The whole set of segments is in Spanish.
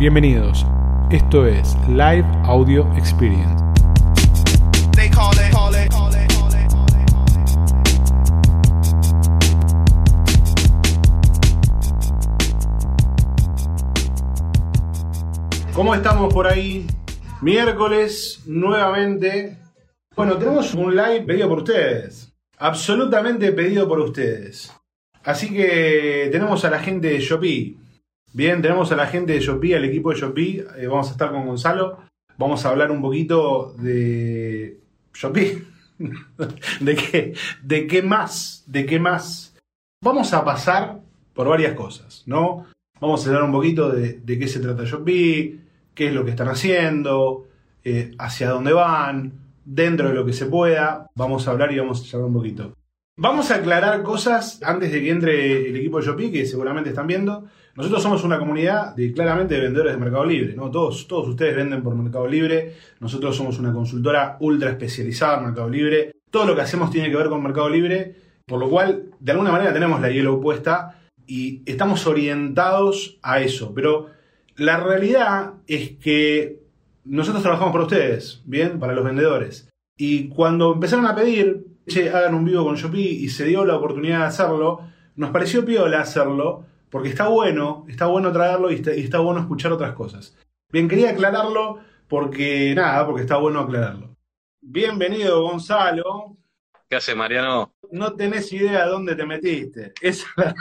Bienvenidos. Esto es Live Audio Experience. ¿Cómo estamos por ahí? Miércoles, nuevamente. Bueno, tenemos un live pedido por ustedes. Absolutamente pedido por ustedes. Así que tenemos a la gente de Shopee. Bien, tenemos a la gente de Shopee, al equipo de Shopee. Eh, vamos a estar con Gonzalo. Vamos a hablar un poquito de Shopee. ¿De qué? ¿De qué más? ¿De qué más? Vamos a pasar por varias cosas, ¿no? Vamos a hablar un poquito de, qué se trata Shopee, qué es lo que están haciendo, eh, hacia dónde van, dentro de lo que se pueda. Vamos a hablar y vamos a charlar un poquito. Vamos a aclarar cosas antes de que entre el equipo de Shopee, que seguramente están viendo. Nosotros somos una comunidad de claramente de vendedores de Mercado Libre, ¿no? Todos, todos ustedes venden por Mercado Libre. Nosotros somos una consultora ultra especializada en Mercado Libre. Todo lo que hacemos tiene que ver con Mercado Libre, por lo cual, de alguna manera tenemos la hielo puesta y estamos orientados a eso. Pero la realidad es que nosotros trabajamos para ustedes, ¿bien? Para los vendedores. Y cuando empezaron a pedir hagan un vivo con Shopee y se dio la oportunidad de hacerlo, nos pareció piola hacerlo, porque está bueno, está bueno traerlo y está, bueno escuchar otras cosas. Bien, quería aclararlo porque, nada, porque está bueno aclararlo. Bienvenido, Gonzalo. ¿Qué hace, Mariano? No tenés idea de dónde te metiste. Esa,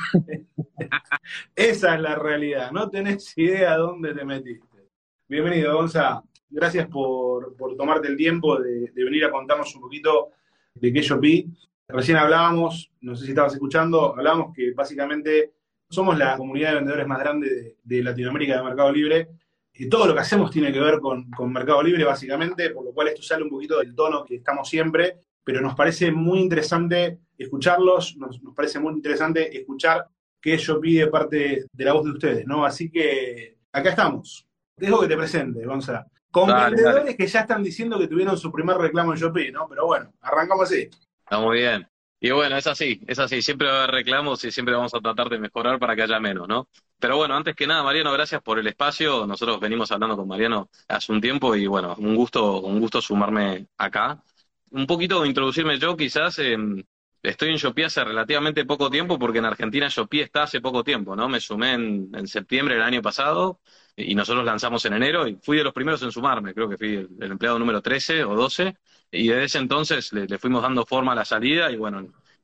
es la realidad. No tenés idea de dónde te metiste. Bienvenido, Gonzalo. Gracias por, tomarte el tiempo de, de venir a contarnos un poquito de que Shopee. Recién hablábamos, no sé si estabas escuchando, hablábamos que básicamente somos la comunidad de vendedores más grande de, Latinoamérica de Mercado Libre. Y todo lo que hacemos tiene que ver con, Mercado Libre, básicamente, por lo cual esto sale un poquito del tono que estamos siempre, pero nos parece muy interesante escucharlos, nos, parece muy interesante escuchar que Shopee de parte de la voz de ustedes, ¿no? Así que acá estamos. Dejo que te presente, Gonzalo. Con vendedores que ya están diciendo que tuvieron su primer reclamo en Shopee, ¿no? Pero bueno, arrancamos así. Está muy bien. Y bueno, es así, es así. Siempre va a haber reclamos y siempre vamos a tratar de mejorar para que haya menos, ¿no? Pero bueno, antes que nada, Mariano, gracias por el espacio. Nosotros venimos hablando con Mariano hace un tiempo y bueno, un gusto, un gusto sumarme acá. Un poquito introducirme yo, quizás. Estoy en Shopee hace relativamente poco tiempo porque en Argentina Shopee está hace poco tiempo, ¿no? Me sumé en, en septiembre del año pasado y nosotros lanzamos en enero y fui de los primeros en sumarme, creo que fui el, empleado número 13 o 12 y desde ese entonces le, fuimos dando forma a la salida y bueno,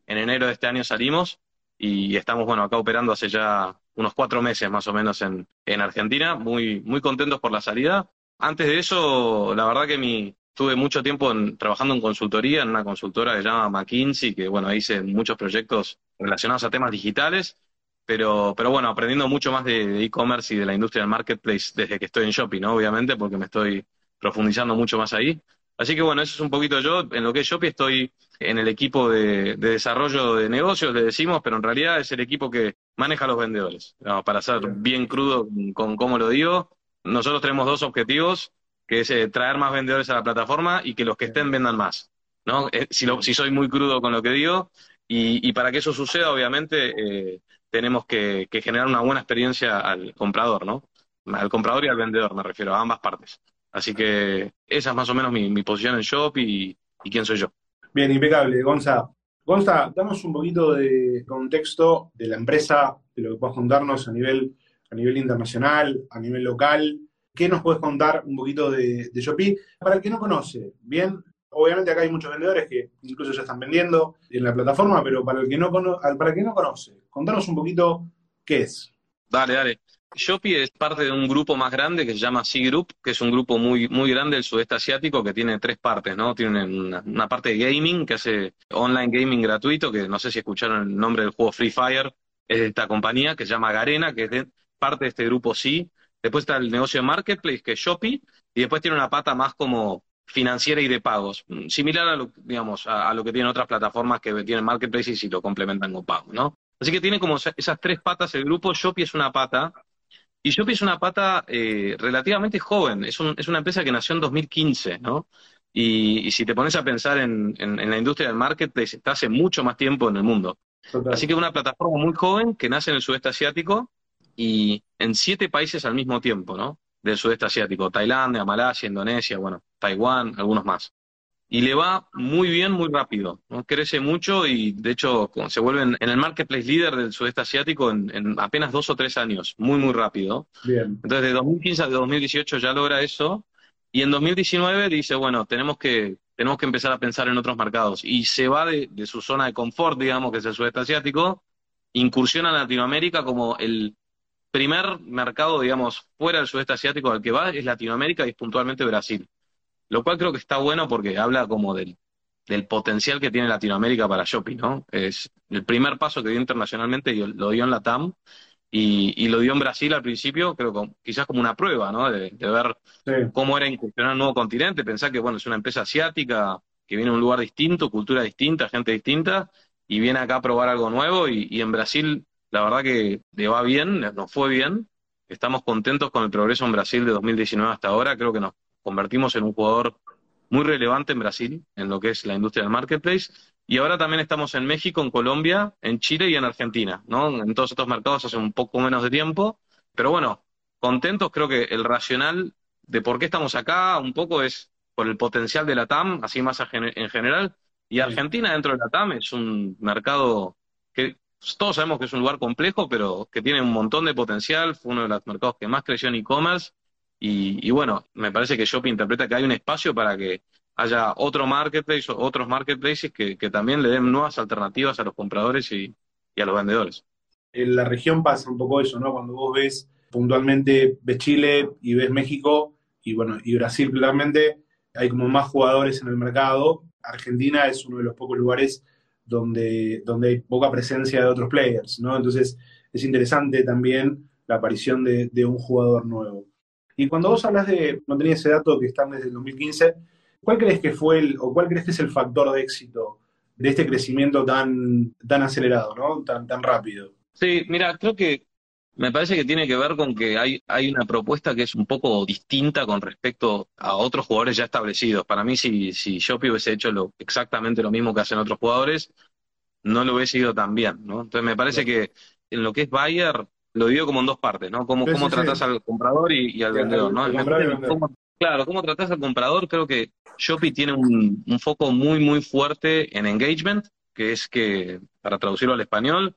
en, enero de este año salimos y estamos bueno acá operando hace ya unos cuatro meses más o menos en, en Argentina, muy, muy contentos por la salida. Antes de eso, la verdad que mi, tuve mucho tiempo trabajando en consultoría, en una consultora que se llama McKinsey, que bueno, hice muchos proyectos relacionados a temas digitales pero, pero bueno, aprendiendo mucho más de e-commerce y de la industria del marketplace desde que estoy en Shopee, ¿no? Obviamente, porque me estoy profundizando mucho más ahí. Así que bueno, eso es un poquito yo. En lo que es Shopee estoy en el equipo de, desarrollo de negocios, le decimos, pero en realidad es el equipo que maneja a los vendedores. para ser bien crudo con cómo lo digo, nosotros tenemos dos objetivos, que es eh, traer más vendedores a la plataforma y que los que estén vendan más. ¿no? Eh, si, si soy muy crudo con lo que digo, y, y para que eso suceda, obviamente, eh, tenemos que, generar una buena experiencia al comprador, ¿no? Al comprador y al vendedor, me refiero, a ambas partes. Así que esa es más o menos mi, posición en Shop y, quién soy yo. Bien, impecable, Gonza. Gonza, damos un poquito de contexto de la empresa, de lo que puedas contarnos a nivel, a nivel internacional, a nivel local. ¿Qué nos puedes contar un poquito de, de Shopee? Para el que no conoce, bien, obviamente acá hay muchos vendedores que incluso ya están vendiendo en la plataforma, pero para el que no, conoce, contanos un poquito qué es. Dale, dale. Shopee es parte de un grupo más grande que se llama C Group, que es un grupo muy, muy grande del sudeste asiático que tiene tres partes, ¿no? Tiene una, parte de gaming que hace online gaming gratuito, que no sé si escucharon el nombre del juego Free Fire, es de esta compañía que se llama Garena, que es parte de este grupo C. Después está el negocio de marketplace, que es Shopee, y después tiene una pata más como financiera y de pagos, mm, similar a lo, digamos, a, lo que tienen otras plataformas que tienen marketplaces y lo complementan con pagos, ¿no? Así que tiene como esas tres patas el grupo, Shopee es una pata, y Shopee es una pata eh, relativamente joven, es, es, una empresa que nació en 2015, ¿no? Y, si te pones a pensar en, la industria del marketplace, está hace mucho más tiempo en el mundo. Así que es una plataforma muy joven que nace en el sudeste asiático y en siete países al mismo tiempo, ¿no? del sudeste asiático, Tailandia, Malasia, Indonesia, bueno, Taiwán, algunos más. Y le va muy bien, muy rápido, ¿no? crece mucho y de hecho se vuelve en, el marketplace líder del sudeste asiático en, apenas dos o tres años, muy, muy rápido. Bien. Entonces, de 2015 a 2018 ya logra eso y en 2019 dice, bueno, tenemos que, tenemos que empezar a pensar en otros mercados y se va de, de su zona de confort, digamos, que es el sudeste asiático, incursiona en Latinoamérica como el primer mercado, digamos, fuera del sudeste asiático al que va es Latinoamérica y es puntualmente Brasil. Lo cual creo que está bueno porque habla como del, del potencial que tiene Latinoamérica para shopping, ¿no? Es el primer paso que dio internacionalmente y lo dio en la TAM y, lo dio en Brasil al principio, creo que quizás como una prueba, ¿no? De, ver cómo era incursionar un nuevo continente, pensar que, bueno, es una empresa asiática que viene a un lugar distinto, cultura distinta, gente distinta, y viene acá a probar algo nuevo y, y en Brasil la verdad que le va bien, nos fue bien. Estamos contentos con el progreso en Brasil de 2019 hasta ahora. Creo que nos convertimos en un jugador muy relevante en Brasil, en lo que es la industria del marketplace. Y ahora también estamos en México, en Colombia, en Chile y en Argentina, ¿no? En todos estos mercados hace un poco menos de tiempo. Pero bueno, contentos. Creo que el racional de por qué estamos acá un poco es por el potencial de la TAM, así más en general. Y Argentina dentro de la TAM es un mercado que todos sabemos que es un lugar complejo, pero que tiene un montón de potencial, fue uno de los mercados que más creció en e-commerce, y, bueno, me parece que Shopee interpreta que hay un espacio para que haya otro marketplace, otros marketplaces que, también le den nuevas alternativas a los compradores y, a los vendedores. En la región pasa un poco eso, ¿no? Cuando vos ves puntualmente, ves Chile y ves México, y bueno, y Brasil claramente, hay como más jugadores en el mercado. Argentina es uno de los pocos lugares donde, donde hay poca presencia de otros players, ¿no? Entonces es interesante también la aparición de, un jugador nuevo. Y cuando vos hablas de, no tenía ese dato que están desde el 2015, ¿cuál crees que fue el, o cuál crees que es el factor de éxito de este crecimiento tan, tan acelerado, ¿no? Tan, tan rápido. Sí, mira, creo que me parece que tiene que ver con que hay, hay una propuesta que es un poco distinta con respecto a otros jugadores ya establecidos. Para mí, si, si Shopee hubiese hecho lo, exactamente lo mismo que hacen otros jugadores, no lo hubiese ido tan bien, ¿no? Entonces me parece que en lo que es Bayer, lo digo como en dos partes, ¿no? Cómo, cómo tratás al comprador y, al vendedor, ¿no? claro, cómo tratás al comprador, creo que Shopee tiene un, un foco muy, muy fuerte en engagement, que es que, para traducirlo al español,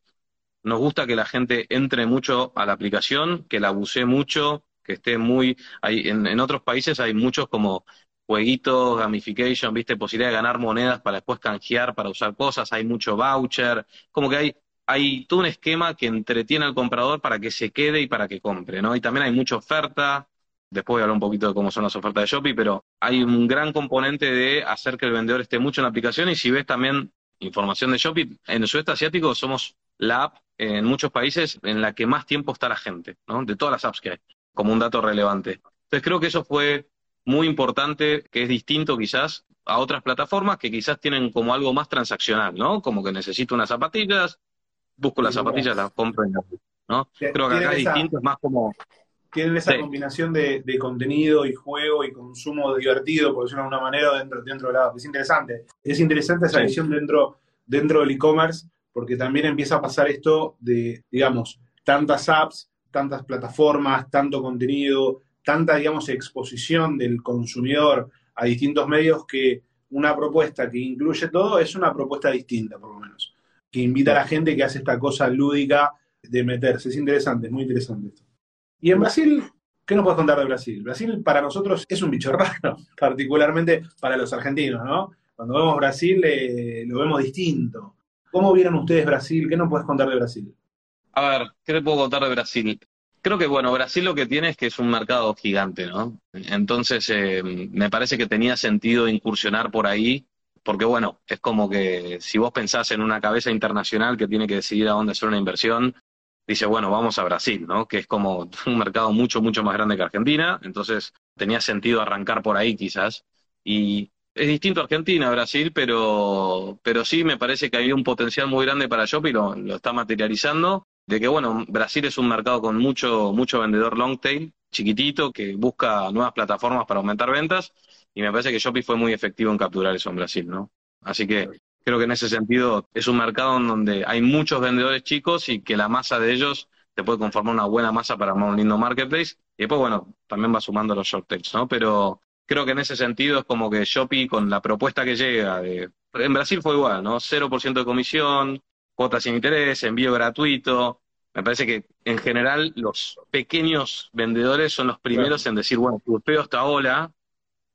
nos gusta que la gente entre mucho a la aplicación, que la use mucho, que esté muy... Hay, en, otros países hay muchos como jueguitos, gamification, viste, posibilidad de ganar monedas para después canjear, para usar cosas, hay mucho voucher, como que hay, hay todo un esquema que entretiene al comprador para que se quede y para que compre, ¿no? Y también hay mucha oferta, después voy a hablar un poquito de cómo son las ofertas de Shopee, pero hay un gran componente de hacer que el vendedor esté mucho en la aplicación y si ves también información de Shopee, en el sudeste asiático somos la app en muchos países en la que más tiempo está la gente, ¿no? De todas las apps que hay, como un dato relevante. Entonces creo que eso fue muy importante, que es distinto quizás a otras plataformas que quizás tienen como algo más transaccional, ¿no? Como que necesito unas zapatillas, busco las zapatillas, las compro en ¿no? Creo que acá es distinto, es más como... Tienen esa combinación de, contenido y juego y consumo divertido, por decirlo de alguna manera, dentro, dentro de la app. Es interesante. Es interesante esa visión dentro, dentro del e-commerce porque también empieza a pasar esto de, digamos, tantas apps, tantas plataformas, tanto contenido, tanta, digamos, exposición del consumidor a distintos medios que una propuesta que incluye todo es una propuesta distinta, por lo menos, que invita a la gente que hace esta cosa lúdica de meterse. Es interesante, es muy interesante esto. Y en Brasil, ¿qué nos puedes contar de Brasil? Brasil para nosotros es un bicho raro, particularmente para los argentinos, ¿no? Cuando vemos Brasil eh, lo vemos distinto. ¿Cómo vieron ustedes Brasil? ¿Qué nos puedes contar de Brasil? A ver, ¿qué te puedo contar de Brasil? Creo que, bueno, Brasil lo que tiene es que es un mercado gigante, ¿no? Entonces, eh, me parece que tenía sentido incursionar por ahí, porque, bueno, es como que si vos pensás en una cabeza internacional que tiene que decidir a dónde hacer una inversión, dice, bueno, vamos a Brasil, ¿no? Que es como un mercado mucho, mucho más grande que Argentina, entonces tenía sentido arrancar por ahí quizás. Y es distinto a Argentina, Brasil, pero, pero sí me parece que hay un potencial muy grande para Shopee, lo, lo está materializando, de que bueno, Brasil es un mercado con mucho, mucho vendedor long tail, chiquitito, que busca nuevas plataformas para aumentar ventas, y me parece que Shopee fue muy efectivo en capturar eso en Brasil, ¿no? Así que creo que en ese sentido es un mercado en donde hay muchos vendedores chicos y que la masa de ellos te puede conformar una buena masa para armar un lindo marketplace. Y después, bueno, también va sumando los short takes, ¿no? Pero creo que en ese sentido es como que Shopee con la propuesta que llega de... En Brasil fue igual, ¿no? 0% de comisión, cuotas sin interés, envío gratuito. Me parece que en general los pequeños vendedores son los primeros en decir, bueno, pruebo esta ola,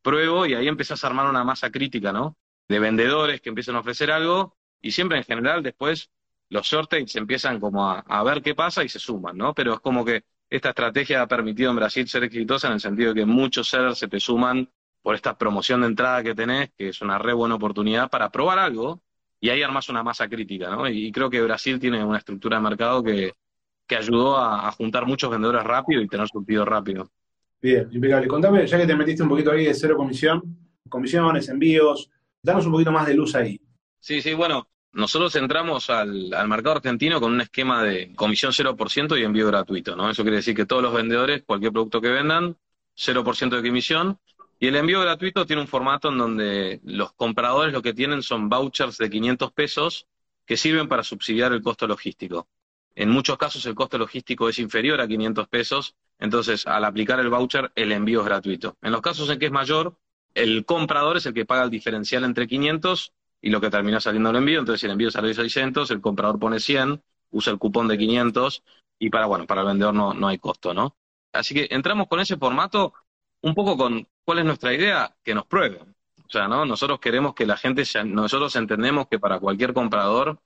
pruebo y ahí empezás a armar una masa crítica, ¿no? De vendedores que empiezan a ofrecer algo y siempre en general después los shortages empiezan como a, ver qué pasa y se suman, ¿no? Pero es como que esta estrategia ha permitido en Brasil ser exitosa en el sentido de que muchos sellers se te suman por esta promoción de entrada que tenés, que es una re buena oportunidad para probar algo y ahí armas una masa crítica, ¿no? Y, creo que Brasil tiene una estructura de mercado que, que ayudó a, juntar muchos vendedores rápido y tener surtido rápido. Bien, impecable. Contame, ya que te metiste un poquito ahí de cero comisión, comisiones, envíos, danos un poquito más de luz ahí. Sí, sí, bueno, nosotros entramos al, mercado argentino con un esquema de comisión 0% y envío gratuito, ¿no? Eso quiere decir que todos los vendedores, cualquier producto que vendan, 0% de comisión. Y el envío gratuito tiene un formato en donde los compradores lo que tienen son vouchers de 500 pesos que sirven para subsidiar el costo logístico. En muchos casos el costo logístico es inferior a 500 pesos, entonces al aplicar el voucher el envío es gratuito. En los casos en que es mayor, el comprador es el que paga el diferencial entre 500 y lo que termina saliendo el envío. Entonces, si el envío sale 600, el comprador pone 100, usa el cupón de 500 y para, bueno, para el vendedor no, no hay costo, ¿no? Así que entramos con ese formato un poco con cuál es nuestra idea, que nos prueben. O sea, ¿no? Nosotros queremos que la gente, nosotros entendemos que para cualquier comprador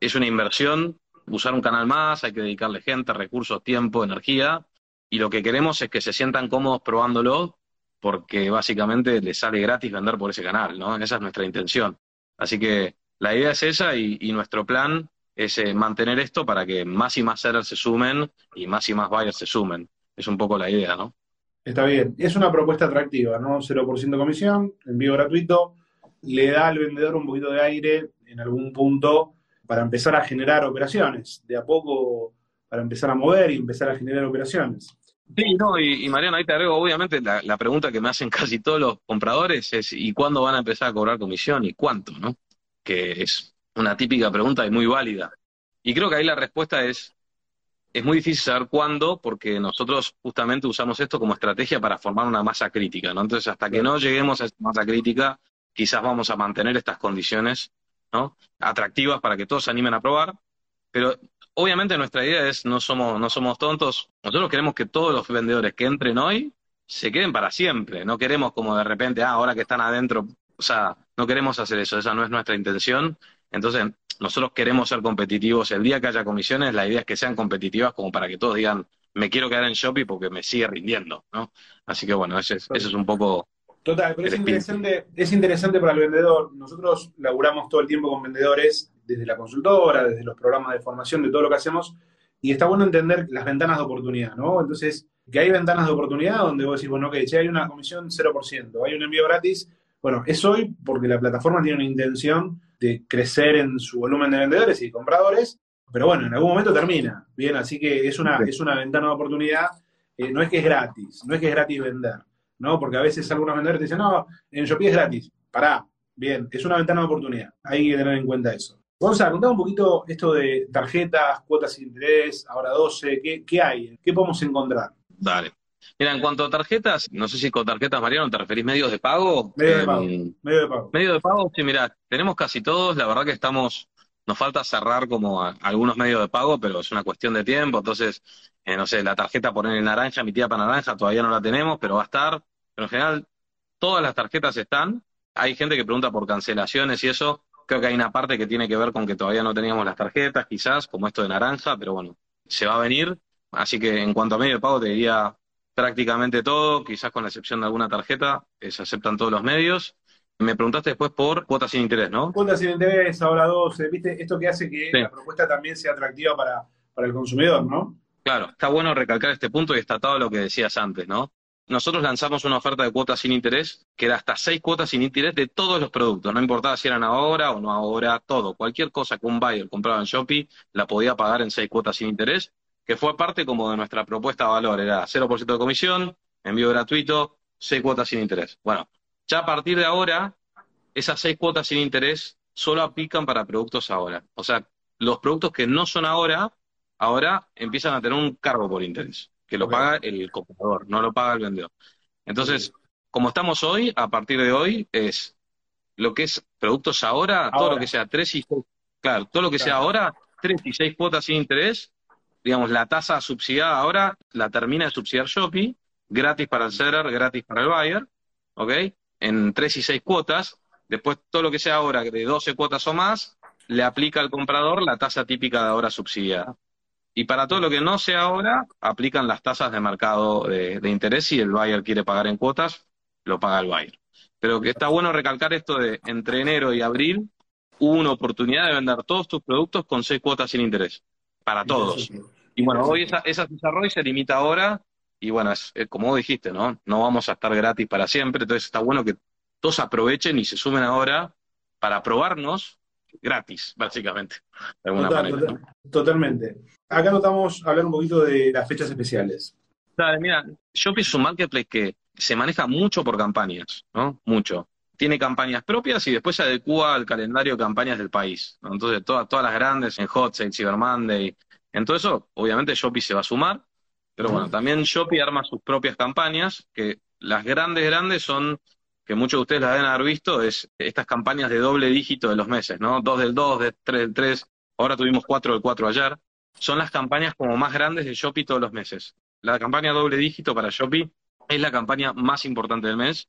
es una inversión usar un canal más, hay que dedicarle gente, recursos, tiempo, energía, y lo que queremos es que se sientan cómodos probándolo, porque básicamente les sale gratis vender por ese canal, ¿no? Esa es nuestra intención. Así que la idea es esa y, nuestro plan es eh, mantener esto para que más y más sellers se sumen y más y más buyers se sumen. Es un poco la idea, ¿no? Está bien. Es una propuesta atractiva, ¿no? 0% comisión, envío gratuito, le da al vendedor un poquito de aire en algún punto para empezar a generar operaciones, de a poco para empezar a mover y empezar a generar operaciones. Sí, no, y, Mariano, ahí te agrego, obviamente, la, pregunta que me hacen casi todos los compradores es ¿y cuándo van a empezar a cobrar comisión y cuánto? ¿no? Que es una típica pregunta y muy válida. Y creo que ahí la respuesta es, es muy difícil saber cuándo, porque nosotros justamente usamos esto como estrategia para formar una masa crítica, ¿no? Entonces, hasta que no lleguemos a esa masa crítica, quizás vamos a mantener estas condiciones, ¿no? Atractivas para que todos se animen a probar, pero obviamente nuestra idea es, no somos, no somos tontos, nosotros queremos que todos los vendedores que entren hoy se queden para siempre, no queremos como de repente, ah, ahora que están adentro, o sea, no queremos hacer eso, esa no es nuestra intención, entonces nosotros queremos ser competitivos, el día que haya comisiones, la idea es que sean competitivas como para que todos digan, me quiero quedar en Shopee porque me sigue rindiendo, ¿no? Así que bueno, ese, ese es un poco Total, pero es interesante, es interesante para el vendedor. Nosotros laburamos todo el tiempo con vendedores, desde la consultora, desde los programas de formación, de todo lo que hacemos, y está bueno entender las ventanas de oportunidad, ¿no? Entonces, que hay ventanas de oportunidad donde vos decís, bueno, ok, si hay una comisión 0%, hay un envío gratis, bueno, es hoy porque la plataforma tiene una intención de crecer en su volumen de vendedores y compradores, pero bueno, en algún momento termina, ¿bien? Así que es una, es una ventana de oportunidad, eh, no es que es gratis, no es que es gratis vender ¿no? Porque a veces algunos vendedores te dicen, no, en Shopee es gratis. Pará, bien, es una ventana de oportunidad. Hay que tener en cuenta eso. Vamos a contar un poquito esto de tarjetas, cuotas de interés, ahora 12, ¿qué, hay? ¿Qué podemos encontrar? Dale. Mira, en cuanto a tarjetas, no sé si con tarjetas, Mariano, ¿te referís medios de pago? Medio de pago. Em, medio de pago. Medio de pago, sí, mira, tenemos casi todos, la verdad que estamos, nos falta cerrar como algunos medios de pago, pero es una cuestión de tiempo, entonces, eh, no sé, la tarjeta poner en naranja, mi tía para naranja, todavía no la tenemos, pero va a estar. Pero en general, todas las tarjetas están. Hay gente que pregunta por cancelaciones y eso. Creo que hay una parte que tiene que ver con que todavía no teníamos las tarjetas, quizás, como esto de naranja, pero bueno, se va a venir. Así que en cuanto a medio de pago, te diría prácticamente todo, quizás con la excepción de alguna tarjeta, eh, se aceptan todos los medios. Me preguntaste después por cuotas sin interés, ¿no? Cuotas sin interés, ahora 12, ¿viste? Esto que hace que la propuesta también sea atractiva para, para el consumidor, ¿no? Claro, está bueno recalcar este punto y está todo lo que decías antes, ¿no? Nosotros lanzamos una oferta de cuotas sin interés, que era hasta seis cuotas sin interés de todos los productos, no importaba si eran ahora o no ahora, todo. Cualquier cosa que un buyer compraba en Shopee la podía pagar en seis cuotas sin interés, que fue parte como de nuestra propuesta de valor, era 0% de comisión, envío gratuito, seis cuotas sin interés. Bueno, ya a partir de ahora, esas seis cuotas sin interés solo aplican para productos ahora. O sea, los productos que no son ahora, ahora empiezan a tener un cargo por interés, que lo paga el comprador, no lo paga el vendedor. Entonces, como estamos hoy, a partir de hoy, es lo que es productos ahora, todo lo que sea tres y seis, claro, todo lo que sea ahora, tres y seis cuotas sin interés, digamos, la tasa subsidiada ahora la termina de subsidiar Shopee, gratis para el seller, gratis para el buyer, ¿ok? En tres y seis cuotas, después todo lo que sea ahora de 12 cuotas o más, le aplica al comprador la tasa típica de ahora subsidiada. Y para todo lo que no sea ahora, aplican las tasas de mercado de, de interés. Si el buyer quiere pagar en cuotas, lo paga el buyer. Pero que está bueno recalcar esto de entre enero y abril hubo una oportunidad de vender todos tus productos con seis cuotas sin interés. Para todos. Y bueno, hoy esa, esa desarrollo se limita ahora. Y bueno, es, como vos dijiste, ¿no? No vamos a estar gratis para siempre. Entonces está bueno que todos aprovechen y se sumen ahora para probarnos gratis, básicamente. Totalmente. Acá notamos hablar un poquito de las fechas especiales. mira, Shopee es un marketplace que se maneja mucho por campañas, ¿no? Mucho. Tiene campañas propias y después se adecua al calendario de campañas del país. Entonces, todas, todas las grandes en Hot Sale, Cyber Monday, en todo eso, obviamente Shopee se va a sumar, pero bueno, también Shopee arma sus propias campañas, que las grandes, grandes son que muchos de ustedes las deben haber visto, es estas campañas de doble dígito de los meses, ¿no? Dos del dos, de tres del tres, ahora tuvimos cuatro del cuatro ayer. Son las campañas como más grandes de Shopee todos los meses. La campaña doble dígito para Shopee es la campaña más importante del mes.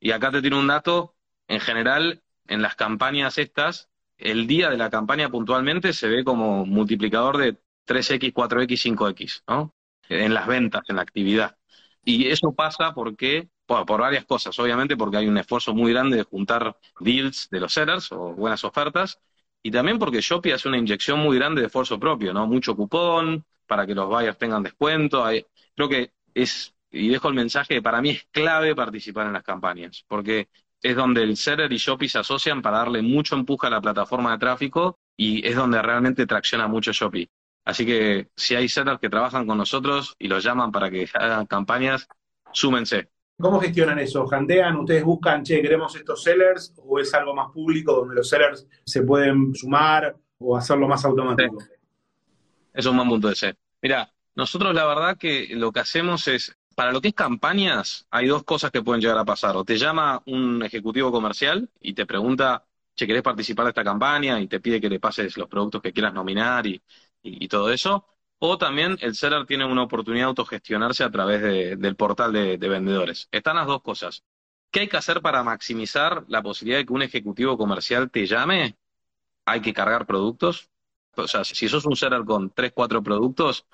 Y acá te tiene un dato, en general, en las campañas estas, el día de la campaña puntualmente se ve como multiplicador de 3X, 4X, 5X, ¿no? En las ventas, en la actividad. Y eso pasa porque por, varias cosas, obviamente porque hay un esfuerzo muy grande de juntar deals de los sellers o buenas ofertas, y también porque Shopee hace una inyección muy grande de esfuerzo propio, ¿no? Mucho cupón para que los buyers tengan descuento. creo que es, y dejo el mensaje, para mí es clave participar en las campañas, porque es donde el seller y Shopee se asocian para darle mucho empuje a la plataforma de tráfico y es donde realmente tracciona mucho Shopee. Así que si hay sellers que trabajan con nosotros y los llaman para que hagan campañas, súmense. ¿Cómo gestionan eso? ¿Jantean? ¿Ustedes buscan, che, queremos estos sellers? ¿O es algo más público donde los sellers se pueden sumar o hacerlo más automático? Es un buen punto de ser. Mira, nosotros la verdad que lo que hacemos es, para lo que es campañas, hay dos cosas que pueden llegar a pasar. O te llama un ejecutivo comercial y te pregunta, che, ¿querés participar de esta campaña? Y te pide que le pases los productos que quieras nominar y todo eso o también el seller tiene una oportunidad de autogestionarse a través del portal de, vendedores. Están las dos cosas. ¿Qué hay que hacer para maximizar la posibilidad de que un ejecutivo comercial te llame? Hay que cargar productos. O sea, si sos un seller con tres, cuatro productos,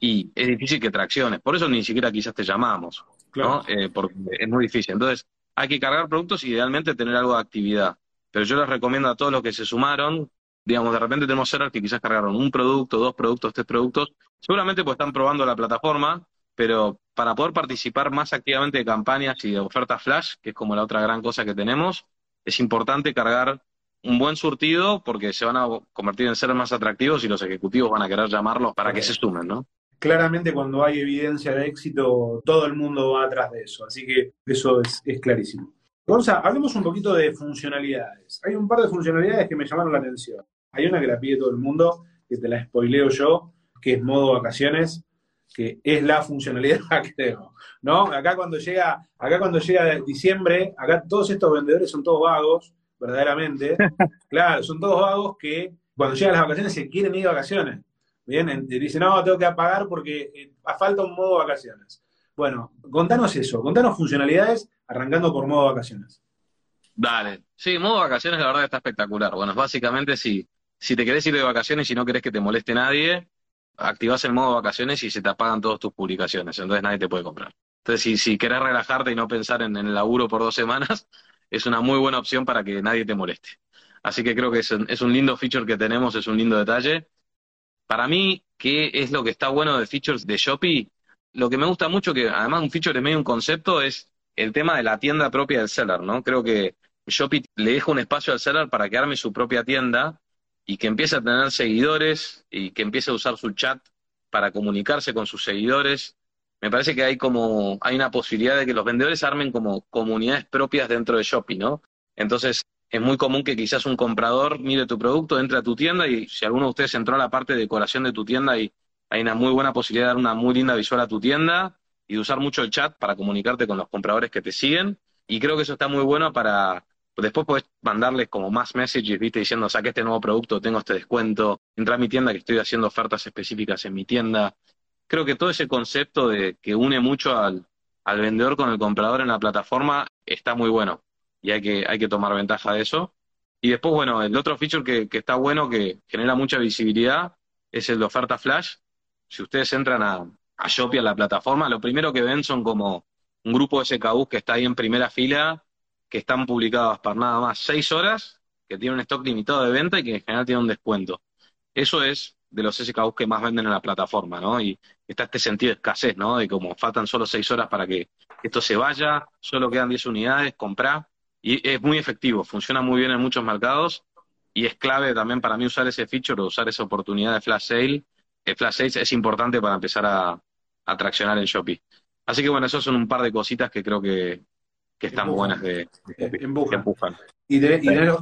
y es difícil que tracciones. Por eso ni siquiera quizás te llamamos, ¿no? Eh, porque es muy difícil. Entonces, hay que cargar productos y idealmente tener algo de actividad. Pero yo les recomiendo a todos los que se sumaron digamos, de repente tenemos sellers que quizás cargaron un producto, dos productos, tres productos, seguramente pues están probando la plataforma, pero para poder participar más activamente de campañas y de ofertas flash, que es como la otra gran cosa que tenemos, es importante cargar un buen surtido porque se van a convertir en seres más atractivos y los ejecutivos van a querer llamarlos para que se sumen, ¿no? Claramente cuando hay evidencia de éxito, todo el mundo va atrás de eso, así que eso es, es clarísimo. Gonza, hablemos un poquito de funcionalidades. Hay un par de funcionalidades que me llamaron la atención. Hay una que la pide todo el mundo, que te la spoileo yo, que es modo vacaciones, que es la funcionalidad que tengo. ¿No? Acá cuando llega, acá cuando llega diciembre, acá todos estos vendedores son todos vagos, verdaderamente. Claro, son todos vagos que cuando llegan las vacaciones se quieren ir de vacaciones. Bien, dicen, no, tengo que apagar porque eh, falta un modo vacaciones. Bueno, contanos eso, contanos funcionalidades arrancando por modo vacaciones. Dale. Sí, modo vacaciones la verdad está espectacular. Bueno, básicamente sí si te querés ir de vacaciones y no querés que te moleste nadie, activás el modo vacaciones y se te apagan todas tus publicaciones, entonces nadie te puede comprar. Entonces, si, si querés relajarte y no pensar en, el laburo por dos semanas, es una muy buena opción para que nadie te moleste. Así que creo que es un, es un lindo feature que tenemos, es un lindo detalle. Para mí, ¿qué es lo que está bueno de features de Shopee? Lo que me gusta mucho, que además un feature es medio un concepto, es el tema de la tienda propia del seller, ¿no? Creo que Shopee le deja un espacio al seller para que arme su propia tienda y que empiece a tener seguidores y que empiece a usar su chat para comunicarse con sus seguidores. Me parece que hay como, hay una posibilidad de que los vendedores armen como comunidades propias dentro de Shopee, ¿no? Entonces, es muy común que quizás un comprador mire tu producto, entre a tu tienda y si alguno de ustedes entró a la parte de decoración de tu tienda y, hay una muy buena posibilidad de dar una muy linda visual a tu tienda y de usar mucho el chat para comunicarte con los compradores que te siguen. Y creo que eso está muy bueno para, después podés mandarles como más messages, viste, diciendo, saqué este nuevo producto, tengo este descuento, entra a mi tienda que estoy haciendo ofertas específicas en mi tienda. Creo que todo ese concepto de que une mucho al, al vendedor con el comprador en la plataforma está muy bueno y hay que, hay que tomar ventaja de eso. Y después, bueno, el otro feature que, que está bueno, que genera mucha visibilidad, es el de oferta flash. Si ustedes entran a, a Shopee, a la plataforma, lo primero que ven son como un grupo de SKUs que está ahí en primera fila, que están publicados para nada más seis horas, que tienen un stock limitado de venta y que en general tienen un descuento. Eso es de los SKUs que más venden en la plataforma, ¿no? Y está este sentido de escasez, ¿no? De como faltan solo seis horas para que esto se vaya, solo quedan 10 unidades, comprar. Y es muy efectivo, funciona muy bien en muchos mercados y es clave también para mí usar ese feature o usar esa oportunidad de flash sale. El flash sale es importante para empezar a, a traccionar en Shopee. Así que bueno, esos son un par de cositas que creo que, que están buenas de, de. Y,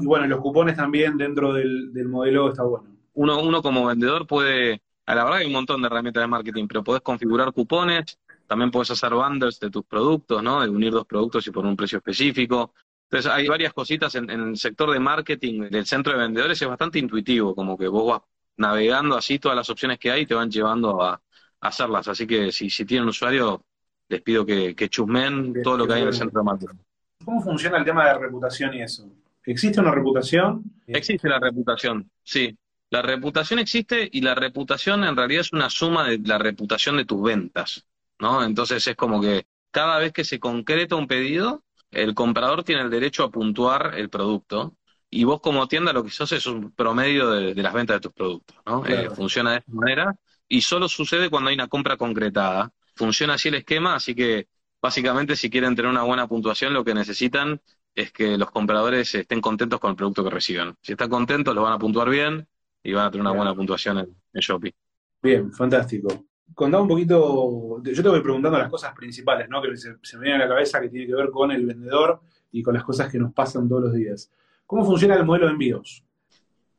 bueno, los cupones también dentro del, del modelo está bueno. Uno, uno como vendedor puede, a la verdad hay un montón de herramientas de marketing, pero podés configurar cupones, también puedes hacer bundles de tus productos, ¿no? De unir dos productos y por un precio específico. Entonces hay varias cositas en, el sector de marketing del centro de vendedores, es bastante intuitivo, como que vos vas navegando así todas las opciones que hay y te van llevando a, hacerlas. Así que si, si tienen usuario, les pido que, que chusmen todo lo que hay en el centro de marketing. ¿Cómo funciona el tema de reputación y eso? ¿Existe una reputación? Existe la reputación, sí. La reputación existe y la reputación en realidad es una suma de la reputación de tus ventas, ¿no? Entonces es como que cada vez que se concreta un pedido, el comprador tiene el derecho a puntuar el producto y vos como tienda lo que sos es un promedio de, las ventas de tus productos, ¿no? Eh, funciona de esta manera y solo sucede cuando hay una compra concretada. Funciona así el esquema, así que básicamente si quieren tener una buena puntuación lo que necesitan es que los compradores estén contentos con el producto que reciban. Si están contentos, lo van a puntuar bien y van a tener una buena puntuación en, en Shopee. Bien, fantástico. Contame un poquito, yo te voy preguntando las cosas principales, ¿no? Que se, se me viene a la cabeza que tiene que ver con el vendedor y con las cosas que nos pasan todos los días. ¿Cómo funciona el modelo de envíos?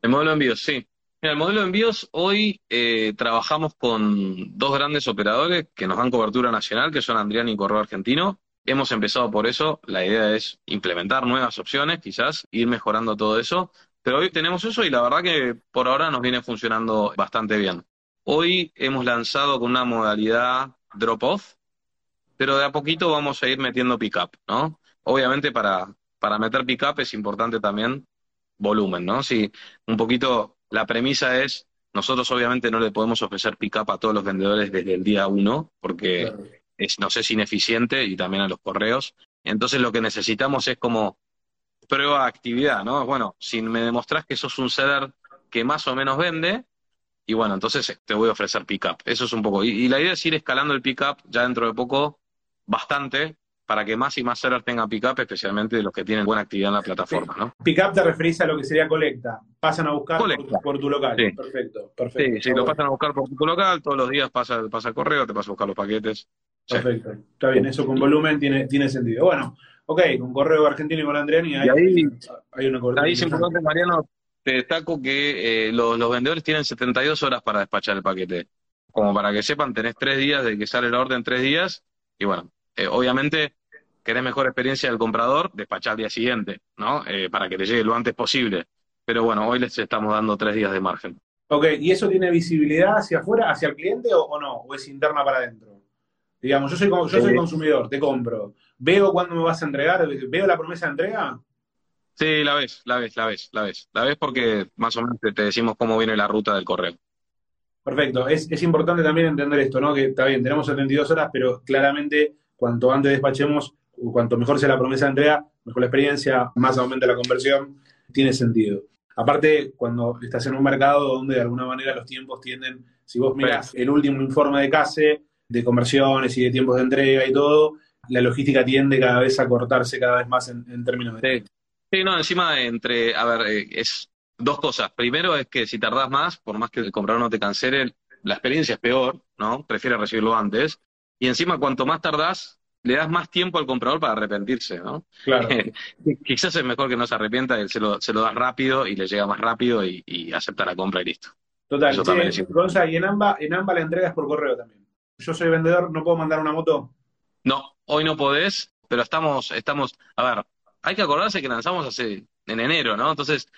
El modelo de envíos, sí. Mira, el modelo de envíos, hoy eh, trabajamos con dos grandes operadores que nos dan cobertura nacional, que son Andrián y Correo Argentino. Hemos empezado por eso, la idea es implementar nuevas opciones, quizás, ir mejorando todo eso, pero hoy tenemos eso y la verdad que por ahora nos viene funcionando bastante bien. Hoy hemos lanzado con una modalidad drop-off, pero de a poquito vamos a ir metiendo pick-up, ¿no? Obviamente para, para meter pick-up es importante también volumen, ¿no? Si un poquito la premisa es, nosotros obviamente no le podemos ofrecer pick-up a todos los vendedores desde el día uno, porque es, nos es ineficiente y también a los correos. Entonces lo que necesitamos es como prueba actividad, ¿no? Bueno, si me demostrás que sos un seller que más o menos vende, y bueno, entonces te voy a ofrecer pick-up. Eso es un poco. Y, y, la idea es ir escalando el pick-up ya dentro de poco bastante, para que más y más sellers tengan pickup, especialmente los que tienen buena actividad en la plataforma, ¿no? Pickup te referís a lo que sería colecta. Pasan a buscar por, tu local. Perfecto, perfecto. Sí, sí, lo pasan a buscar por tu local, todos los días pasa, pasa el correo, te pasa a buscar los paquetes. Perfecto, está bien, eso con volumen tiene, tiene sentido. Bueno, ok, con correo argentino y con Andriani hay, ahí, hay una cobertura. Ahí es importante, Mariano, te destaco que eh, los, los vendedores tienen 72 horas para despachar el paquete. Como para que sepan, tenés tres días de que sale la orden, tres días, y bueno, eh, obviamente querés mejor experiencia del comprador, despachar al día siguiente, ¿no? Eh, para que te llegue lo antes posible. Pero bueno, hoy les estamos dando tres días de margen. Ok, ¿y eso tiene visibilidad hacia afuera, hacia el cliente o, no? ¿O es interna para adentro? Digamos, yo soy, yo soy consumidor, te compro. ¿Veo cuándo me vas a entregar? ¿Veo la promesa de entrega? Sí, la ves, la ves, la ves, la ves. La ves porque más o menos te decimos cómo viene la ruta del correo. Perfecto. Es, es importante también entender esto, ¿no? Que está bien, tenemos 72 horas, pero claramente cuanto antes despachemos, cuanto mejor sea la promesa de entrega, mejor la experiencia, más aumenta la conversión, tiene sentido. Aparte, cuando estás en un mercado donde de alguna manera los tiempos tienden, si vos miras el último informe de CASE, de conversiones y de tiempos de entrega y todo, la logística tiende cada vez a cortarse cada vez más en, términos de... Sí. no, encima entre, a ver, eh, es dos cosas. Primero es que si tardás más, por más que el comprador no te cancele, la experiencia es peor, ¿no? Prefiere recibirlo antes. Y encima, cuanto más tardás, le das más tiempo al comprador para arrepentirse, ¿no? Claro. Quizás es mejor que no se arrepienta, se lo, se lo das rápido y le llega más rápido y, y acepta la compra y listo. Total. y en AMBA, en AMBA la entrega es por correo también. Yo soy vendedor, ¿no puedo mandar una moto? No, hoy no podés, pero estamos, estamos, a ver, hay que acordarse que lanzamos hace, en enero, ¿no? Entonces,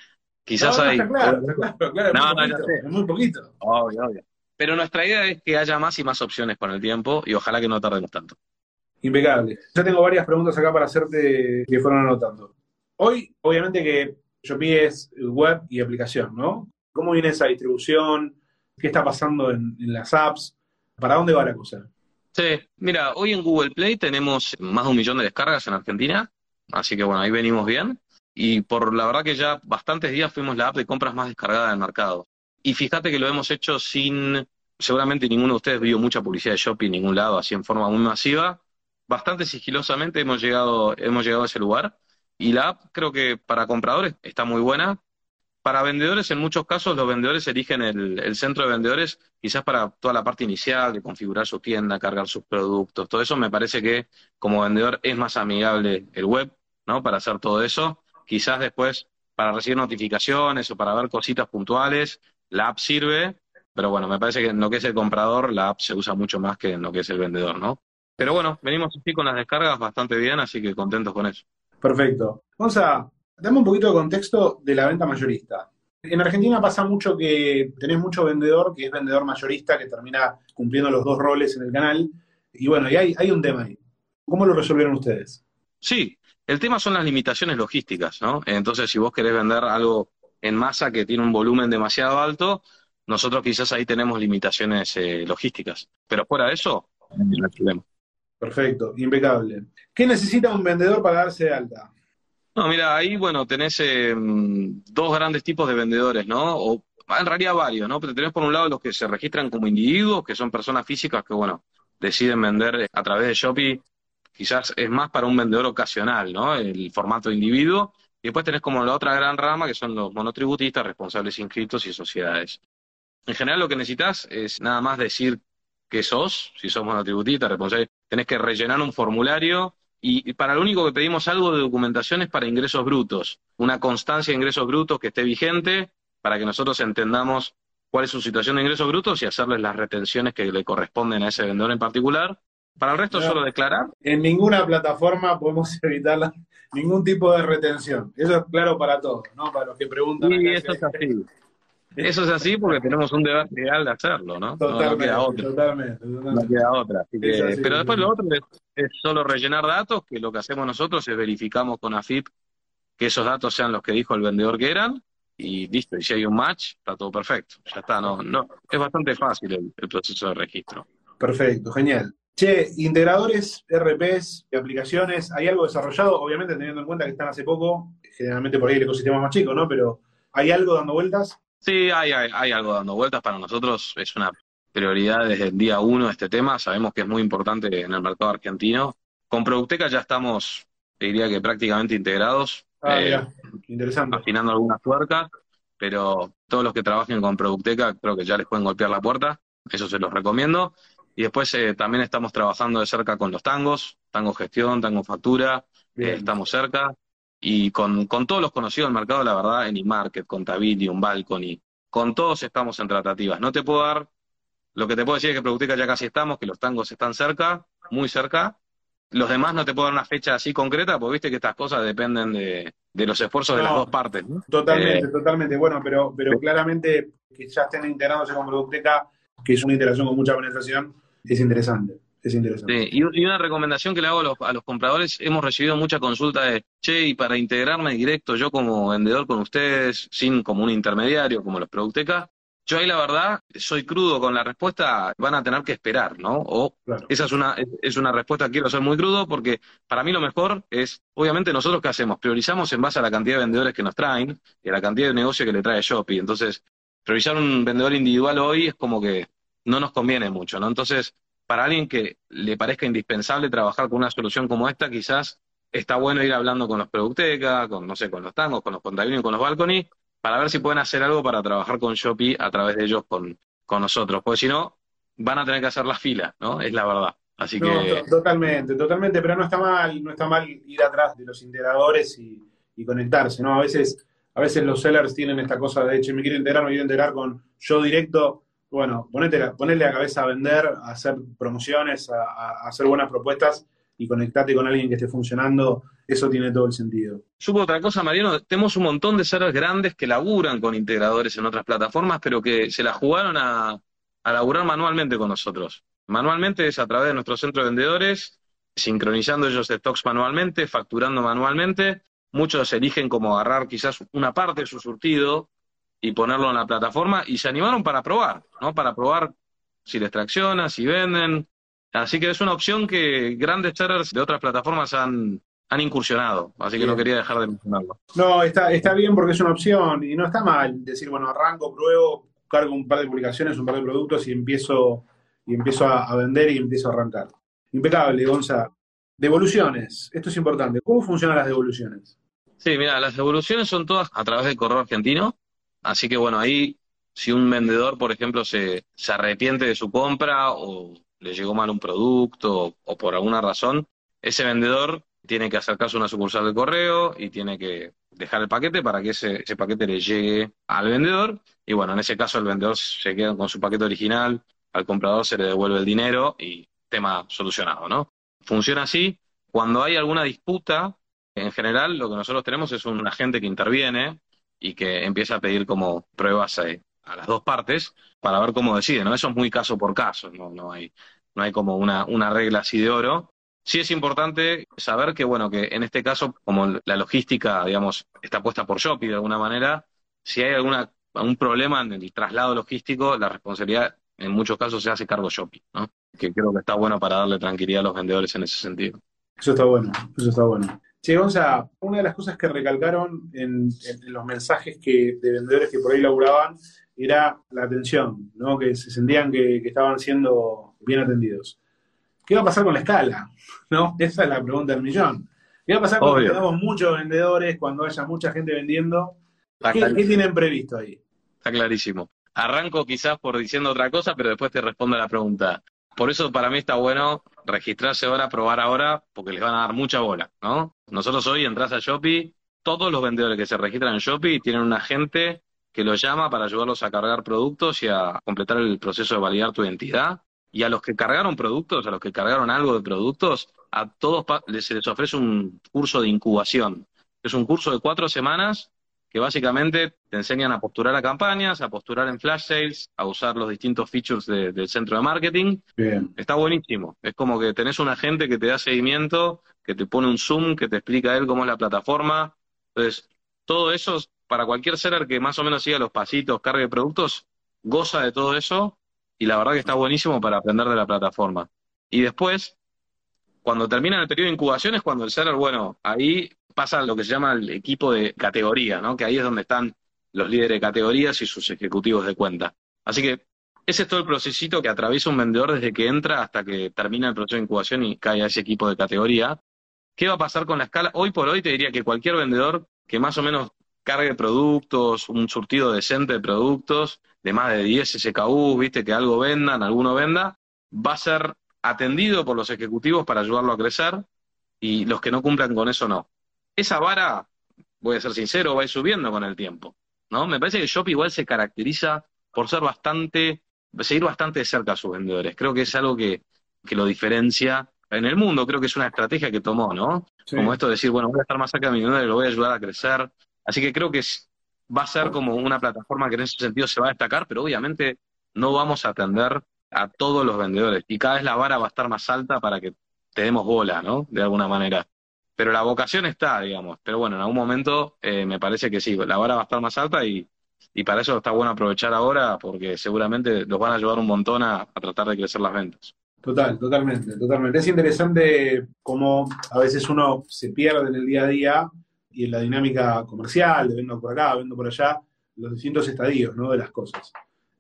quizás hay... claro, claro, claro, no, no, es muy poquito. Obvio, obvio. Pero nuestra idea es que haya más y más opciones con el tiempo y ojalá que no tardemos tanto. Impecable. Ya tengo varias preguntas acá para hacerte que fueron anotando. Hoy, obviamente que Shopee es web y aplicación, ¿no? ¿Cómo viene esa distribución? ¿Qué está pasando en, las apps? ¿Para dónde va la cosa? Sí, mira, hoy en Google Play tenemos más de un millón de descargas en Argentina, así que bueno, ahí venimos bien. Y por la verdad que ya bastantes días fuimos la app de compras más descargada del mercado. Y fíjate que lo hemos hecho sin, seguramente ninguno de ustedes vio mucha publicidad de Shopee en ningún lado, así en forma muy masiva. Bastante sigilosamente hemos llegado, hemos llegado a ese lugar. Y la app creo que para compradores está muy buena. Para vendedores, en muchos casos, los vendedores eligen el, centro de vendedores quizás para toda la parte inicial, de configurar su tienda, cargar sus productos. Todo eso me parece que como vendedor es más amigable el web, ¿no? Para hacer todo eso. Quizás después para recibir notificaciones o para ver cositas puntuales, la app sirve, pero bueno, me parece que en lo que es el comprador, la app se usa mucho más que en lo que es el vendedor, ¿no? Pero bueno, venimos así con las descargas bastante bien, así que contentos con eso. Perfecto. Vamos a, dame un poquito de contexto de la venta mayorista. En Argentina pasa mucho que tenés mucho vendedor que es vendedor mayorista que termina cumpliendo los dos roles en el canal. Y bueno, y hay, hay un tema ahí. ¿Cómo lo resolvieron ustedes? Sí, el tema son las limitaciones logísticas, ¿no? Entonces, si vos querés vender algo en masa que tiene un volumen demasiado alto, nosotros quizás ahí tenemos limitaciones eh, logísticas. Pero fuera de eso, no hay problema. Perfecto, impecable. ¿Qué necesita un vendedor para darse de alta? No, mira, ahí, bueno, tenés eh, dos grandes tipos de vendedores, ¿no? O en realidad varios, ¿no? Pero tenés por un lado los que se registran como individuos, que son personas físicas que, bueno, deciden vender a través de Shopee. Quizás es más para un vendedor ocasional, ¿no? El formato de individuo. Y después tenés como la otra gran rama, que son los monotributistas, responsables inscritos y sociedades. En general lo que necesitas es nada más decir que sos, si sos monotributista, responsable, tenés que rellenar un formulario y, para lo único que pedimos algo de documentación es para ingresos brutos, una constancia de ingresos brutos que esté vigente para que nosotros entendamos cuál es su situación de ingresos brutos y hacerles las retenciones que le corresponden a ese vendedor en particular. Para el resto, solo declarar. En ninguna plataforma podemos evitar ningún tipo de retención. Eso es claro para todos, ¿no? Para los que preguntan. Sí, eso es así. Eso es así porque tenemos un debate legal de hacerlo, ¿no? Totalmente, no, queda otra. Totalmente, No queda otra. pero después lo otro es, solo rellenar datos, que lo que hacemos nosotros es verificamos con AFIP que esos datos sean los que dijo el vendedor que eran, y listo, y si hay un match, está todo perfecto. Ya está, no, no, es bastante fácil el, proceso de registro. Perfecto, genial. Che, integradores, RPs y aplicaciones, ¿hay algo desarrollado? Obviamente teniendo en cuenta que están hace poco, generalmente por ahí el ecosistema más chico, ¿no? Pero ¿hay algo dando vueltas? Sí, hay, hay, algo dando vueltas para nosotros. Es una prioridad desde el día uno este tema. Sabemos que es muy importante en el mercado argentino. Con Producteca ya estamos, te diría que prácticamente integrados. Ah, eh, interesante. Afinando algunas tuercas, pero todos los que trabajen con Producteca creo que ya les pueden golpear la puerta. Eso se los recomiendo. Y después eh, también estamos trabajando de cerca con los tangos, tango gestión, tango factura, eh, estamos cerca y con, con todos los conocidos del mercado, la verdad, en eMarket, con un Balcony, con todos estamos en tratativas. No te puedo dar, lo que te puedo decir es que Producteca ya casi estamos, que los tangos están cerca, muy cerca. Los demás no te puedo dar una fecha así concreta, porque viste que estas cosas dependen de, de los esfuerzos de las dos partes. Totalmente, eh, totalmente. Bueno, pero, pero claramente que ya estén integrándose con Producteca, que es una integración con mucha penetración, es interesante es interesante. y, una recomendación que le hago a los, compradores, hemos recibido mucha consulta de, che, y para integrarme directo yo como vendedor con ustedes, sin como un intermediario, como los Producteca, yo ahí la verdad soy crudo con la respuesta, van a tener que esperar, ¿no? O esa es una, es una respuesta, quiero ser muy crudo, porque para mí lo mejor es, obviamente nosotros qué hacemos, priorizamos en base a la cantidad de vendedores que nos traen y a la cantidad de negocio que le trae Shopee. Entonces, priorizar un vendedor individual hoy es como que no nos conviene mucho, ¿no? Entonces, para alguien que le parezca indispensable trabajar con una solución como esta, quizás está bueno ir hablando con los Producteca, con, no sé, con los tangos, con los y con los Balcony, para ver si pueden hacer algo para trabajar con Shopee a través de ellos con, con nosotros. Porque si no, van a tener que hacer la fila, ¿no? Es la verdad. Así que... Totalmente, totalmente, pero no está mal, no está mal ir atrás de los integradores y, conectarse, ¿no? A veces, a veces los sellers tienen esta cosa de, che, me quiero integrar, me quiero integrar con yo directo. Bueno, ponete ponele la cabeza a vender, a hacer promociones, a, hacer buenas propuestas y conectarte con alguien que esté funcionando, eso tiene todo el sentido. Supo otra cosa, Mariano, tenemos un montón de sellers grandes que laburan con integradores en otras plataformas, pero que se la jugaron a, a laburar manualmente con nosotros. Manualmente es a través de nuestro centro de vendedores, sincronizando ellos stocks manualmente, facturando manualmente. Muchos eligen como agarrar quizás una parte de su surtido y ponerlo en la plataforma y se animaron para probar, ¿no? Para probar si les tracciona, si venden, Así que es una opción que grandes sellers de otras plataformas han, han incursionado, así que no quería dejar de mencionarlo. No, está, está bien porque es una opción y no está mal decir, bueno, arranco, pruebo, cargo un par de publicaciones, un par de productos y empiezo, y empiezo a, vender y empiezo a arrancar. Impecable, Gonza. Devoluciones, esto es importante. ¿Cómo funcionan las devoluciones? Sí, mira, las devoluciones son todas a través del correo argentino, así que bueno, ahí si un vendedor, por ejemplo, se, se arrepiente de su compra o le llegó mal un producto o, por alguna razón, ese vendedor tiene que acercarse a una sucursal de correo y tiene que dejar el paquete para que ese, ese, paquete le llegue al vendedor. Y bueno, en ese caso el vendedor se queda con su paquete original, al comprador se le devuelve el dinero y tema solucionado, ¿no? Funciona así. Cuando hay alguna disputa, en general lo que nosotros tenemos es un agente que interviene y que empieza a pedir como pruebas eh, a las dos partes para ver cómo deciden, ¿no? Eso es muy caso por caso, no, no hay, no hay como una, una regla así de oro. Sí es importante saber que, bueno, que en este caso, como la logística, digamos, está puesta por Shopee de alguna manera, si hay alguna, algún problema en el traslado logístico, la responsabilidad en muchos casos se hace cargo Shopee, ¿no? Que creo que está bueno para darle tranquilidad a los vendedores en ese sentido. Eso está bueno, eso está bueno. Che, Gonza, una de las cosas que recalcaron en, en, los mensajes que, de vendedores que por ahí laburaban era la atención, ¿no? que se sentían que, estaban siendo bien atendidos. ¿Qué va a pasar con la escala? ¿No? Esa es la pregunta del millón. ¿Qué va a pasar cuando tengamos muchos vendedores, cuando haya mucha gente vendiendo? ¿Qué, tienen previsto ahí? Está clarísimo. Arranco quizás por diciendo otra cosa, pero después te respondo a la pregunta. Por eso para mí está bueno registrarse ahora, probar ahora, porque les van a dar mucha bola, ¿no? Nosotros hoy entras a Shopee, todos los vendedores que se registran en Shopee tienen un agente que los llama para ayudarlos a cargar productos y a completar el proceso de validar tu identidad. Y a los que cargaron productos, a los que cargaron algo de productos, a todos se les ofrece un curso de incubación. Es un curso de cuatro semanas que básicamente te enseñan a posturar a campañas, a posturar en flash sales, a usar los distintos features del centro de marketing. Está buenísimo. Es como que tenés un agente que te da seguimiento, que te pone un zoom, que te explica él cómo es la plataforma. Entonces, todo eso para cualquier seller que más o menos siga los pasitos, cargue productos, goza de todo eso y la verdad que está buenísimo para aprender de la plataforma. Y después, cuando termina el periodo de incubación es cuando el seller, bueno, ahí pasa lo que se llama el equipo de categoría, ¿no? Que ahí es donde están los líderes de categorías y sus ejecutivos de cuenta. Así que ese es todo el procesito que atraviesa un vendedor desde que entra hasta que termina el proceso de incubación y cae a ese equipo de categoría. ¿Qué va a pasar con la escala? Hoy por hoy te diría que cualquier vendedor que más o menos cargue productos, un surtido decente de productos, de más de 10 SKU, viste, que algo vendan, alguno venda, va a ser atendido por los ejecutivos para ayudarlo a crecer y los que no cumplan con eso no. Esa vara, voy a ser sincero, va a ir subiendo con el tiempo, ¿no? Me parece que Shop igual se caracteriza por ser bastante, seguir bastante de cerca a sus vendedores. Creo que es algo que, que lo diferencia en el mundo, creo que es una estrategia que tomó, ¿no? Como esto de decir, bueno, voy a estar más cerca de mi vendedor y lo voy a ayudar a crecer, Así que creo que va a ser como una plataforma que en ese sentido se va a destacar, pero obviamente no vamos a atender a todos los vendedores y cada vez la vara va a estar más alta para que te demos bola, ¿no? De alguna manera. Pero la vocación está, digamos. Pero bueno, en algún momento eh, me parece que sí, la vara va a estar más alta y, y para eso está bueno aprovechar ahora porque seguramente los van a ayudar un montón a, a tratar de crecer las ventas. Total, totalmente, totalmente. Es interesante cómo a veces uno se pierde en el día a día y en la dinámica comercial, de vendo por acá, vendo por allá, los distintos estadios ¿no? de las cosas.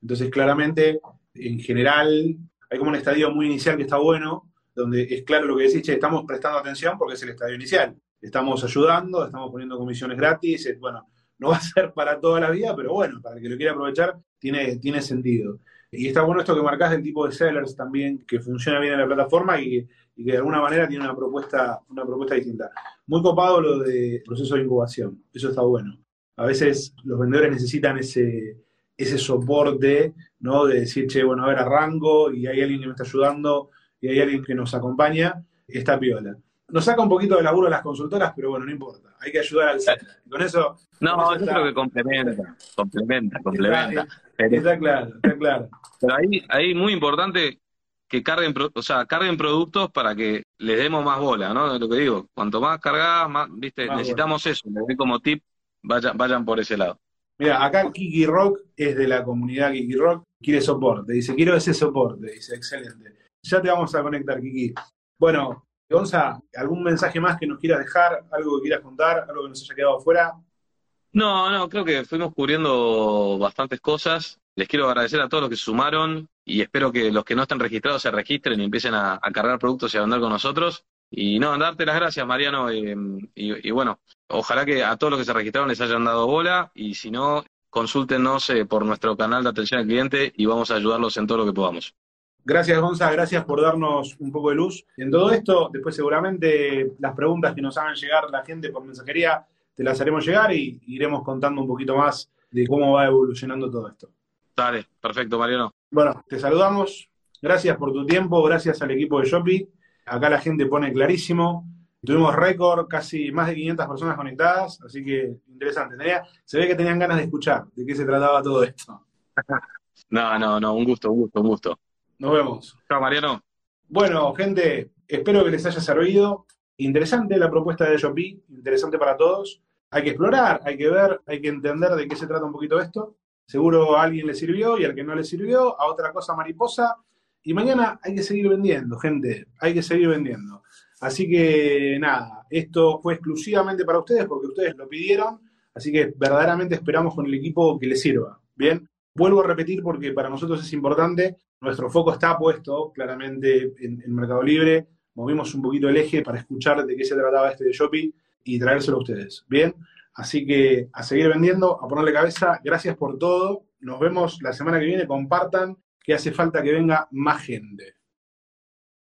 Entonces, claramente, en general, hay como un estadio muy inicial que está bueno, donde es claro lo que decís, che, estamos prestando atención porque es el estadio inicial. Estamos ayudando, estamos poniendo comisiones gratis, bueno, no va a ser para toda la vida, pero bueno, para el que lo quiera aprovechar, tiene, tiene sentido. Y está bueno esto que marcás del tipo de sellers también, que funciona bien en la plataforma y, y que de alguna manera tiene una propuesta, una propuesta distinta. Muy copado lo de proceso de incubación, eso está bueno. A veces los vendedores necesitan ese, ese soporte, ¿no? De decir, che, bueno, a ver, arranco y hay alguien que me está ayudando y hay alguien que nos acompaña, está piola. Nos saca un poquito de laburo a las consultoras, pero bueno, no importa. Hay que ayudar al centro. Con eso. No, yo creo que complementa, complementa, complementa. Está, está claro, está claro. Pero ahí, ahí muy importante que carguen, o sea, carguen productos para que les demos más bola, ¿no? Lo que digo, cuanto más cargadas, más, viste, necesitamos eso, les como tip, vayan, vayan por ese lado. Mira, acá Kiki Rock es de la comunidad Kiki Rock, quiere soporte, dice, quiero ese soporte, dice, excelente. Ya te vamos a conectar, Kiki. Bueno, Gonza, ¿algún mensaje más que nos quieras dejar? ¿Algo que quieras contar? ¿Algo que nos haya quedado fuera? No, no, creo que fuimos cubriendo bastantes cosas. Les quiero agradecer a todos los que se sumaron y espero que los que no estén registrados se registren y empiecen a, cargar productos y a vender con nosotros. Y no, darte las gracias, Mariano. Eh, y, bueno, ojalá que a todos los que se registraron les hayan dado bola y si no, consúltenos eh, por nuestro canal de atención al cliente y vamos a ayudarlos en todo lo que podamos. Gracias, Gonza, gracias por darnos un poco de luz en todo esto. Después seguramente las preguntas que nos hagan llegar la gente por mensajería te las haremos llegar y iremos contando un poquito más de cómo va evolucionando todo esto. Dale, perfecto, Mariano. Bueno, te saludamos. Gracias por tu tiempo, gracias al equipo de Shopee. Acá la gente pone clarísimo. Tuvimos récord, casi más de 500 personas conectadas, así que interesante. se ve que tenían ganas de escuchar de qué se trataba todo esto. No, no, no, un gusto, un gusto, un gusto. Nos vemos. Chao, Mariano. Bueno, gente, espero que les haya servido. Interesante la propuesta de Shopee, interesante para todos. Hay que explorar, hay que ver, hay que entender de qué se trata un poquito esto. Seguro a alguien le sirvió y al que no le sirvió, a otra cosa mariposa. Y mañana hay que seguir vendiendo, gente. Hay que seguir vendiendo. Así que nada, esto fue exclusivamente para ustedes porque ustedes lo pidieron. Así que verdaderamente esperamos con el equipo que les sirva. Bien, vuelvo a repetir porque para nosotros es importante nuestro foco está puesto claramente en, el Mercado Libre. Movimos un poquito el eje para escuchar de qué se trataba este de Shopee y traérselo a ustedes. Bien, así que a seguir vendiendo, a ponerle cabeza. Gracias por todo. Nos vemos la semana que viene. Compartan que hace falta que venga más gente.